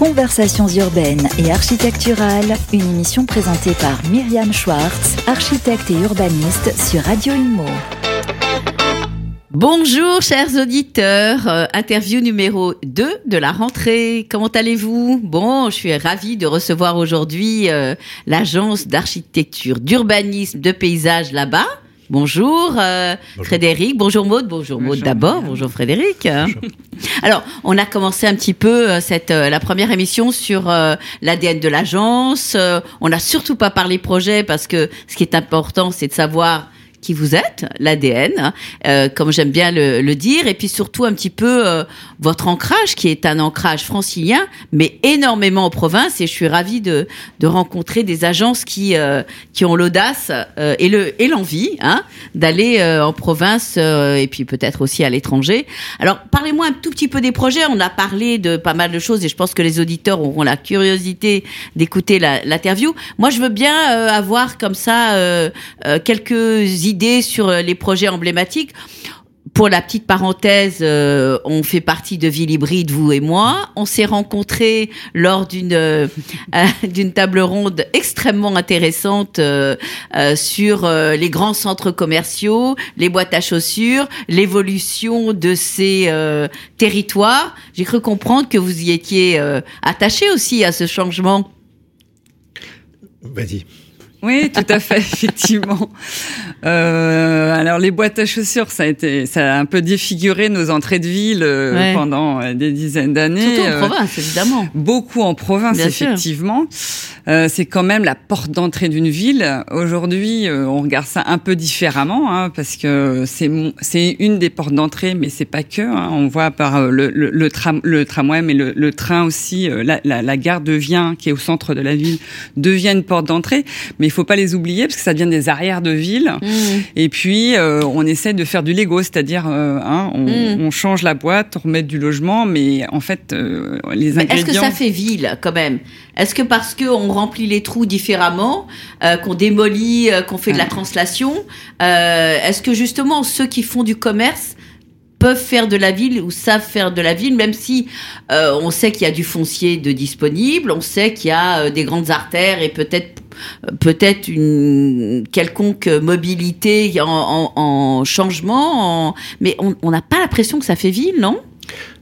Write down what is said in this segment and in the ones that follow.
Conversations urbaines et architecturales, une émission présentée par Myriam Schwartz, architecte et urbaniste sur Radio Imo. Bonjour chers auditeurs, euh, interview numéro 2 de la rentrée. Comment allez-vous? Bon, je suis ravie de recevoir aujourd'hui euh, l'agence d'architecture, d'urbanisme, de paysage là-bas. Bonjour, euh, Frédéric, bonjour Maude, bonjour, Maude d'abord, bonjour Frédéric. Alors, on a commencé un petit peu euh, cette euh, la première émission sur l'ADN de l'agence. on n'a surtout pas parlé projet parce que ce qui est important, c'est de savoir qui vous êtes, l'ADN, hein, euh, comme j'aime bien le, le, dire, et puis surtout un petit peu euh, votre ancrage, qui est un ancrage francilien, mais énormément en province. Et je suis ravie de, de rencontrer des agences qui euh, qui ont l'audace euh, et le et l'envie hein, d'aller euh, en province et puis peut-être aussi à l'étranger. Alors parlez-moi un tout petit peu des projets. On a parlé de pas mal de choses et je pense que les auditeurs auront la curiosité d'écouter l'interview. Moi, je veux bien avoir comme ça quelques idées sur euh, les projets emblématiques. Pour la petite parenthèse, euh, on fait partie de Ville Hybride, vous et moi. On s'est rencontrés lors d'une euh, d'une table ronde extrêmement intéressante sur les grands centres commerciaux, les boîtes à chaussures, l'évolution de ces territoires. J'ai cru comprendre que vous y étiez attaché aussi à ce changement. Vas-y. Oui, tout à fait, effectivement. Euh, alors les boîtes à chaussures, ça a été, ça a un peu défiguré nos entrées de ville euh, pendant euh, des dizaines d'années. Surtout en euh, province, évidemment. Beaucoup en province, effectivement. Euh, c'est quand même la porte d'entrée d'une ville. Aujourd'hui, on regarde ça un peu différemment, hein, parce que c'est c'est une des portes d'entrée, mais c'est pas que. Hein. On voit par le, le, le, tram, le tramway, mais le, le train aussi. La, la, la, gare devient, qui est au centre de la ville, devient une porte d'entrée. Mais il faut pas les oublier parce que ça devient des arrières de ville. Mmh. Et puis euh, on essaie de faire du Lego, c'est-à-dire euh, hein, on, mmh. on, change la boîte, on remet du logement, mais en fait euh, les ingrédients. Est-ce que ça fait ville quand même? Est-ce que parce que on remplit les trous différemment, euh, qu'on démolit, qu'on fait de la translation, est-ce que justement ceux qui font du commerce peuvent faire de la ville ou savent faire de la ville, même si euh, on sait qu'il y a du foncier de disponible, on sait qu'il y a euh, des grandes artères et peut-être peut-être une quelconque mobilité en, en, en changement, en... mais on n'a pas l'impression que ça fait ville, non?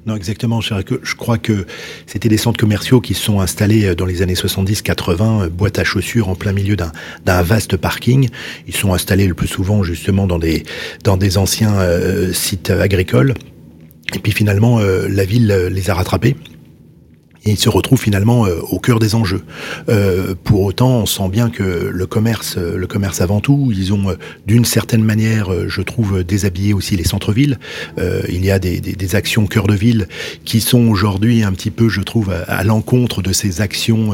Non, exactement. Je crois que c'était des centres commerciaux qui sont installés euh, dans les années 70-80, euh, boîte à chaussures en plein milieu d'un vaste parking. Ils sont installés le plus souvent justement dans des, anciens euh, sites agricoles. Et puis finalement, la ville les a rattrapés et ils se retrouvent finalement euh, au cœur des enjeux. Euh, pour autant, on sent bien que le commerce, euh, le commerce avant tout, ils ont d'une certaine manière, je trouve, déshabillé aussi les centres-villes. il y a des, des, des, actions cœur de ville qui sont aujourd'hui un petit peu, je trouve, à, l'encontre de ces actions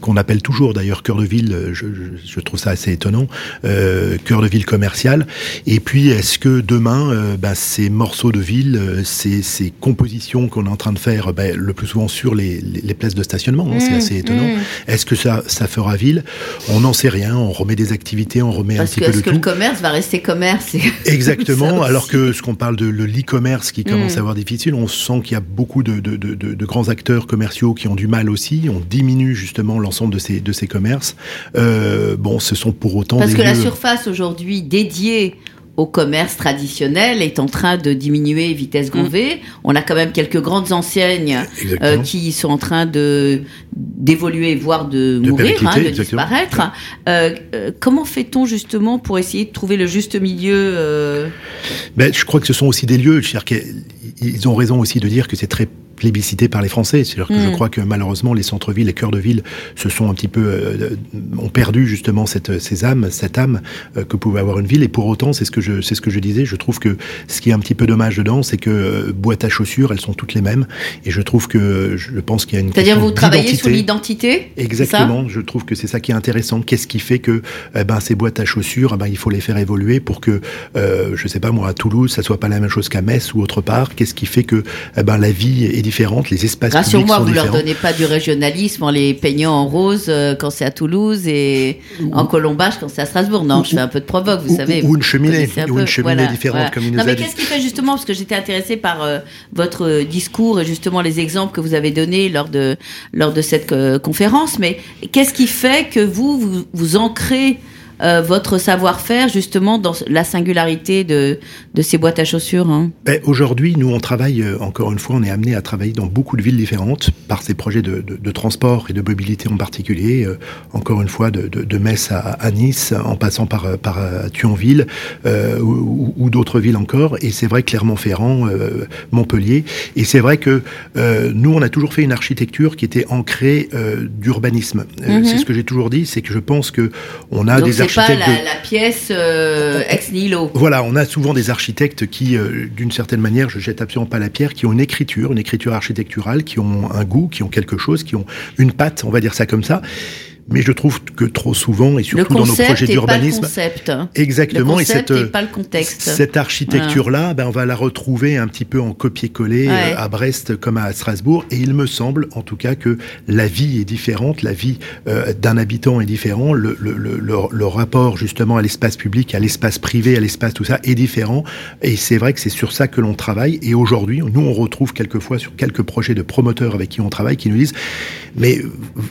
qu'on appelle toujours d'ailleurs cœur de ville. Je, je, trouve ça assez étonnant, cœur de ville commercial. Et puis, est-ce que demain, ben, ces morceaux de ville, ces, ces compositions qu'on est en train de faire, ben, le plus souvent sur les, les, places de stationnement. Hein, c'est mmh, assez étonnant. Mmh. Est-ce que ça, ça fera ville? On n'en sait rien. On remet des activités, on remet Parce un petit que, peu de tout. tout. que le commerce va rester commerce? Exactement. alors que ce qu'on parle de l'e-commerce qui commence mmh. à avoir difficile, on sent qu'il y a beaucoup de, de, de, de, grands acteurs commerciaux qui ont du mal aussi. On diminue justement l'ensemble de ces, de ces commerces. Euh, bon, ce sont pour autant Parce des que lieux... la surface aujourd'hui dédiée au commerce traditionnel est en train de diminuer vitesse grand V. Mmh. On a quand même quelques grandes enseignes euh, qui sont en train de d'évoluer, voire de, de mourir, hein, de disparaître. Euh, euh, comment fait-on justement pour essayer de trouver le juste milieu ben, Je crois que ce sont aussi des lieux. Ils ont raison aussi de dire que c'est très plébiscité par les Français. C'est-à-dire que je crois que malheureusement les centres-villes, les cœurs de ville se sont un petit peu euh, ont perdu justement cette ces âmes, cette âme euh, que pouvait avoir une ville. Et pour autant, c'est ce que je c'est ce que je disais. Je trouve que ce qui est un petit peu dommage dedans, c'est que euh, boîtes à chaussures, elles sont toutes les mêmes. Et je trouve que je pense qu'il y a une c'est-à-dire vous travaillez sur l'identité. Exactement. Je trouve que c'est ça qui est intéressant. Qu'est-ce qui fait que eh ben ces boîtes à chaussures, eh ben il faut les faire évoluer pour que euh, je sais pas moi à Toulouse, ça soit pas la même chose qu'à Metz ou autre part. Qu'est-ce qui fait que eh ben la vie est différente, les espaces publics sont différents. Rassure-moi, vous leur donnez pas du régionalisme en les peignant en rose quand c'est à Toulouse et en colombage quand c'est à Strasbourg. Non, je fais un peu de provoque, vous savez. Ou une cheminée, ou une cheminée différente comme il nous non, mais qu'est-ce qui fait justement, parce que j'étais intéressée par votre discours et justement les exemples que vous avez donnés lors de lors de cette conférence, mais qu'est-ce qui fait que vous vous, vous ancrez euh, votre savoir-faire justement dans la singularité de, de ces boîtes à chaussures hein ben, Aujourd'hui, nous, on travaille, euh, encore une fois, on est amené à travailler dans beaucoup de villes différentes par ces projets de, de, de transport et de mobilité en particulier. Euh, encore une fois, de, de Metz à, à, Nice, en passant par, par Thionville ou, ou d'autres villes encore. Et c'est vrai, Clermont-Ferrand, Montpellier. Et c'est vrai que nous, on a toujours fait une architecture qui était ancrée d'urbanisme. Mm -hmm. C'est ce que j'ai toujours dit, c'est que je pense que on a Donc des pas la, la, pièce euh, ex nihilo. Voilà, on a souvent des architectes qui, euh, d'une certaine manière, je jette absolument pas la pierre, qui ont une écriture, une écriture architecturale, qui ont un goût, qui ont quelque chose, qui ont une patte, on va dire ça comme ça. Mais je trouve que trop souvent, et surtout dans nos projets d'urbanisme, exactement, le et cette, et pas le contexte. cette architecture-là, ben, on va la retrouver un petit peu en copier-coller Ouais. euh, à Brest comme à Strasbourg. Et il me semble, en tout cas, que la vie est différente, la vie euh, d'un habitant est différent, le, le, le, le rapport justement à l'espace public, à l'espace privé, à l'espace tout ça est différent. Et c'est vrai que c'est sur ça que l'on travaille. Et aujourd'hui, nous, on retrouve quelquefois sur quelques projets de promoteurs avec qui on travaille qui nous disent, mais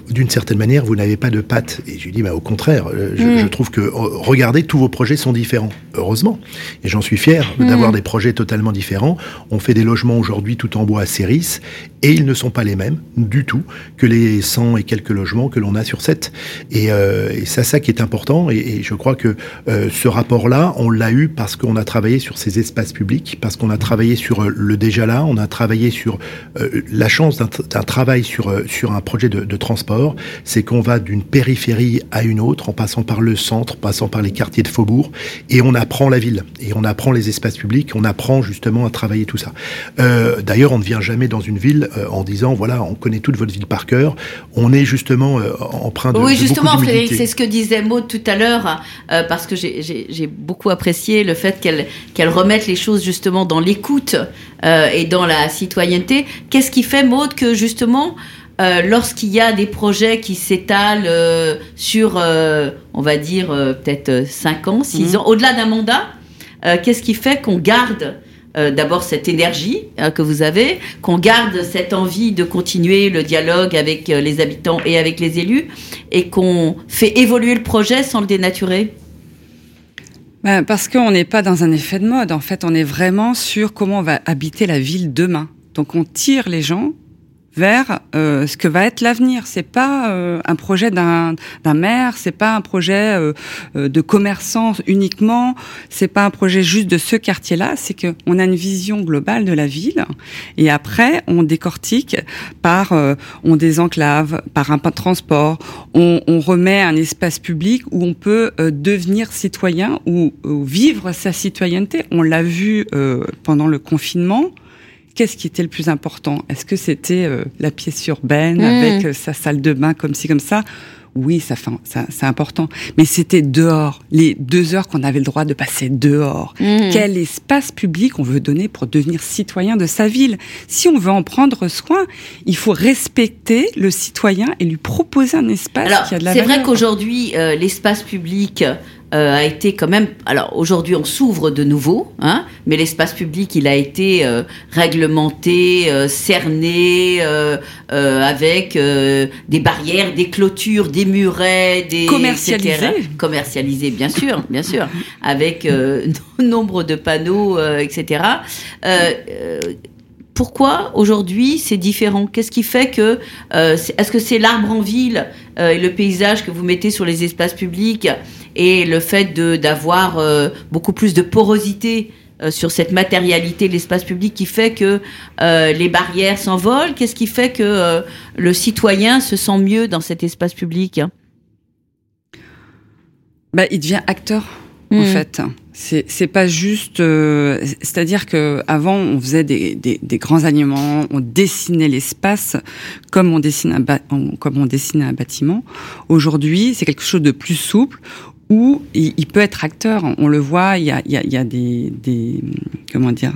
d'une certaine manière, vous n'avez pas de patte. Et je lui dis, bah, au contraire, je, Mm. je trouve que, euh, regardez, tous vos projets sont différents. Heureusement. Et j'en suis fier Mm. d'avoir des projets totalement différents. On fait des logements aujourd'hui tout en bois à Céris, et ils ne sont pas les mêmes du tout que les 100 et quelques logements que l'on a sur 7. Et, euh, et c'est ça qui est important. Et, et je crois que euh, ce rapport-là, on l'a eu parce qu'on a travaillé sur ces espaces publics, parce qu'on a travaillé sur euh, le déjà là, on a travaillé sur euh, la chance d'un travail sur, euh, sur un projet de, de transport, c'est qu'on va d'une périphérie à une autre, en passant par le centre, passant par les quartiers de faubourg, et on apprend la ville, et on apprend les espaces publics, on apprend justement à travailler tout ça. Euh, D'ailleurs, on ne vient jamais dans une ville euh, en disant, voilà, on connaît toute votre ville par cœur, on est justement euh, empreint de Oui, justement, Frédéric, c'est ce que disait Maud tout à l'heure, euh, parce que j'ai- beaucoup apprécié le fait qu'elle qu'elle remette les choses justement dans l'écoute et dans la citoyenneté. Qu'est-ce qui fait, Maud, que justement, euh, lorsqu'il y a des projets qui s'étalent euh, sur, euh, on va dire, peut-être 5 ans, 6 Mhm. ans, au-delà d'un mandat, qu'est-ce qui fait qu'on garde d'abord cette énergie que vous avez, qu'on garde cette envie de continuer le dialogue avec les habitants et avec les élus, et qu'on fait évoluer le projet sans le dénaturer? Ben, parce qu'on n'est pas dans un effet de mode. En fait, on est vraiment sur comment on va habiter la ville demain. Donc, on tire les gens vers euh, ce que va être l'avenir. C'est pas euh, un projet d'un maire, c'est pas un projet euh, euh, de commerçant uniquement, c'est pas un projet juste de ce quartier-là. C'est que on a une vision globale de la ville et après on décortique par euh, on désenclave, par un transport, on, on remet un espace public où on peut euh, devenir citoyen ou, ou vivre sa citoyenneté. On l'a vu pendant le confinement. Qu'est-ce qui était le plus important? Est-ce que c'était euh, la pièce urbaine Mmh. avec euh, sa salle de bain comme ci comme ça? Oui, ça, ça c'est important. Mais c'était dehors, les deux heures qu'on avait le droit de passer dehors. Mmh. Quel espace public on veut donner pour devenir citoyen de sa ville? Si on veut en prendre soin, il faut respecter le citoyen et lui proposer un espace Alors, qui a de la c'est vrai qu'aujourd'hui, euh, l'espace public a été quand même. Alors, aujourd'hui, on s'ouvre de nouveau, hein, mais l'espace public, il a été euh, réglementé, euh, cerné, euh, euh, avec euh, des barrières, des clôtures, des murets, des. Commercialisé. etc. Commercialisé, bien sûr, bien sûr, avec euh, nombre de panneaux, euh, etc. Euh, euh, pourquoi aujourd'hui c'est différent? Qu'est-ce qui fait que euh, est-ce que c'est l'arbre en ville euh, et le paysage que vous mettez sur les espaces publics et le fait d'avoir euh, beaucoup plus de porosité euh, sur cette matérialité de l'espace public qui fait que euh, les barrières s'envolent Qu'est-ce qui fait que le citoyen se sent mieux dans cet espace public Bah, il devient acteur. En Mhm. fait, c'est pas juste. euh, C'est-à-dire que avant, on faisait des, des, des grands alignements, on dessinait l'espace comme on dessine un comme on dessine un bâtiment. Aujourd'hui, c'est quelque chose de plus souple où il, il peut être acteur. On le voit, il y a, il y a, il y a des, des comment dire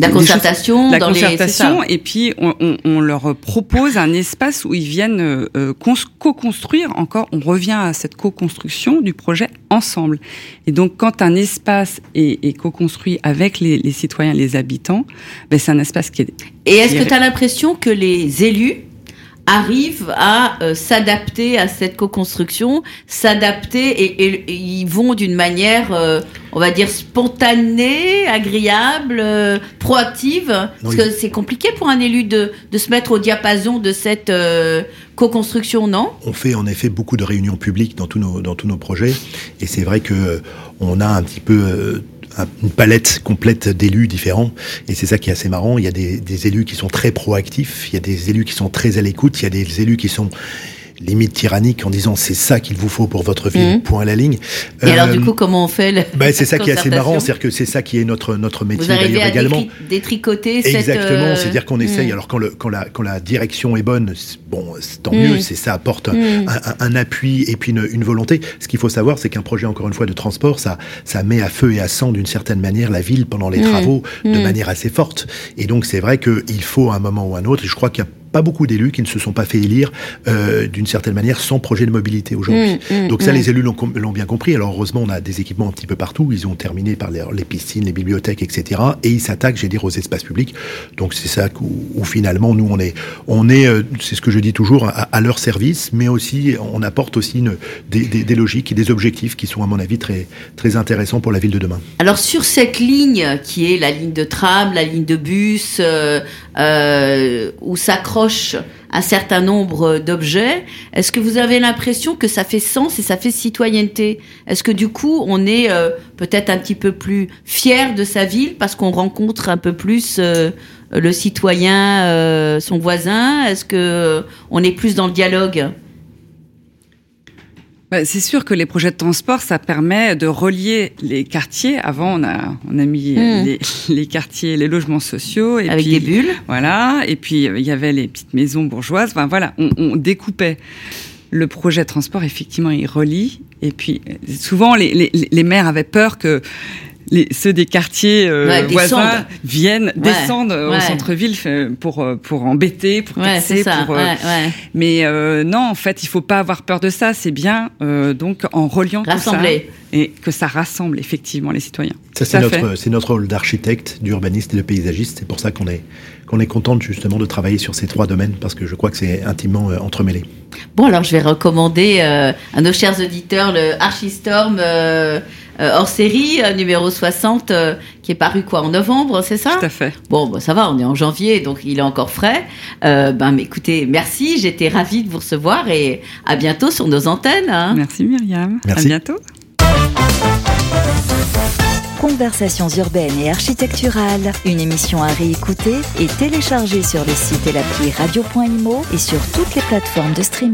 la concertation, la concertation, et puis on, leur propose un espace où ils viennent euh, co-construire. Encore, on revient à cette co-construction du projet ensemble. Et donc, quand un espace est, co-construit avec les, citoyens, les habitants, ben, c'est un espace qui est. Et est-ce que tu as l'impression que les élus arrivent à euh, s'adapter à cette co-construction, s'adapter et, ils vont d'une manière, euh, on va dire, spontanée, agréable, euh, proactive. parce que c'est compliqué pour un élu de, de, se mettre au diapason de cette co-construction, non? On fait en effet beaucoup de réunions publiques dans tous nos, dans tous nos projets. Et c'est vrai que on a un petit peu une palette complète d'élus différents. Et c'est ça qui est assez marrant. Il y a des, des, élus qui sont très proactifs, il y a des élus qui sont très à l'écoute, il y a des élus qui sont limite tyrannique en disant c'est ça qu'il vous faut pour votre vie, mmh. point à la ligne. Et alors du euh, coup comment on fait le bah, C'est ça qui est assez marrant, c'est-à-dire que c'est ça qui est notre notre métier d'ailleurs également. Détricoter Exactement, cette, c'est-à-dire qu'on euh, essaye. Mmh. Alors quand le quand la quand la direction est bonne, bon tant mieux, mmh. c'est ça apporte un, un, appui et puis une, une volonté. Ce qu'il faut savoir, c'est qu'un projet encore une fois de transport, ça ça met à feu et à sang d'une certaine manière la ville pendant les travaux de manière assez forte. Et donc c'est vrai qu'il faut à un moment ou à un autre. Et je crois qu'il y a pas beaucoup d'élus qui ne se sont pas fait élire euh, d'une certaine manière sans projet de mobilité aujourd'hui. Mmh, mmh, Donc ça, mmh. les élus l'ont bien compris. Alors heureusement, on a des équipements un petit peu partout. Ils ont terminé par les, les piscines, les bibliothèques, etc. Et ils s'attaquent, j'ai dire, aux espaces publics. Donc c'est ça où, finalement nous on est, on est, euh, c'est ce que je dis toujours, à, leur service, mais aussi on apporte aussi une, des, des, des, logiques et des objectifs qui sont à mon avis très très intéressants pour la ville de demain. Alors sur cette ligne qui est la ligne de tram, la ligne de bus, euh, euh où s'accroche un certain nombre d'objets. Est-ce que vous avez l'impression que ça fait sens et ça fait citoyenneté? Est-ce que du coup, on est euh, peut-être un petit peu plus fier de sa ville parce qu'on rencontre un peu plus euh, le citoyen, euh, son voisin? Est-ce que on est plus dans le dialogue? C'est sûr que les projets de transport, ça permet de relier les quartiers. Avant, on a, on a mis hmm. les, quartiers, les logements sociaux. Et Avec des bulles. Voilà. Et puis, il y avait les petites maisons bourgeoises. Enfin, voilà, on, on découpait le projet de transport, effectivement, il relie. Et puis, souvent, les, les, les maires avaient peur que les, ceux des quartiers euh, voisins viennent descendre au centre-ville pour euh, pour embêter, pour casser, pour. Euh, mais non, en fait, il faut pas avoir peur de ça. C'est bien donc en reliant Rassembler. tout ça et que ça rassemble effectivement les citoyens. Ça c'est notre c'est notre rôle d'architecte, d'urbaniste et de paysagiste. C'est pour ça qu'on est qu'on est contente justement de travailler sur ces trois domaines parce que je crois que c'est intimement entremêlé. Bon alors je vais recommander à nos chers auditeurs le Archistorm euh, hors série, euh, numéro 60, euh, qui est paru quoi en novembre, c'est ça? Tout à fait. Bon, bah, ça va, on est en janvier, donc il est encore frais. ben, mais écoutez, merci, j'étais ravie de vous recevoir et à bientôt sur nos antennes. Hein. Merci Myriam. Merci. À bientôt. Conversations urbaines et architecturales, une émission à réécouter et télécharger sur le site et l'appli radio.imo et sur toutes les plateformes de streaming.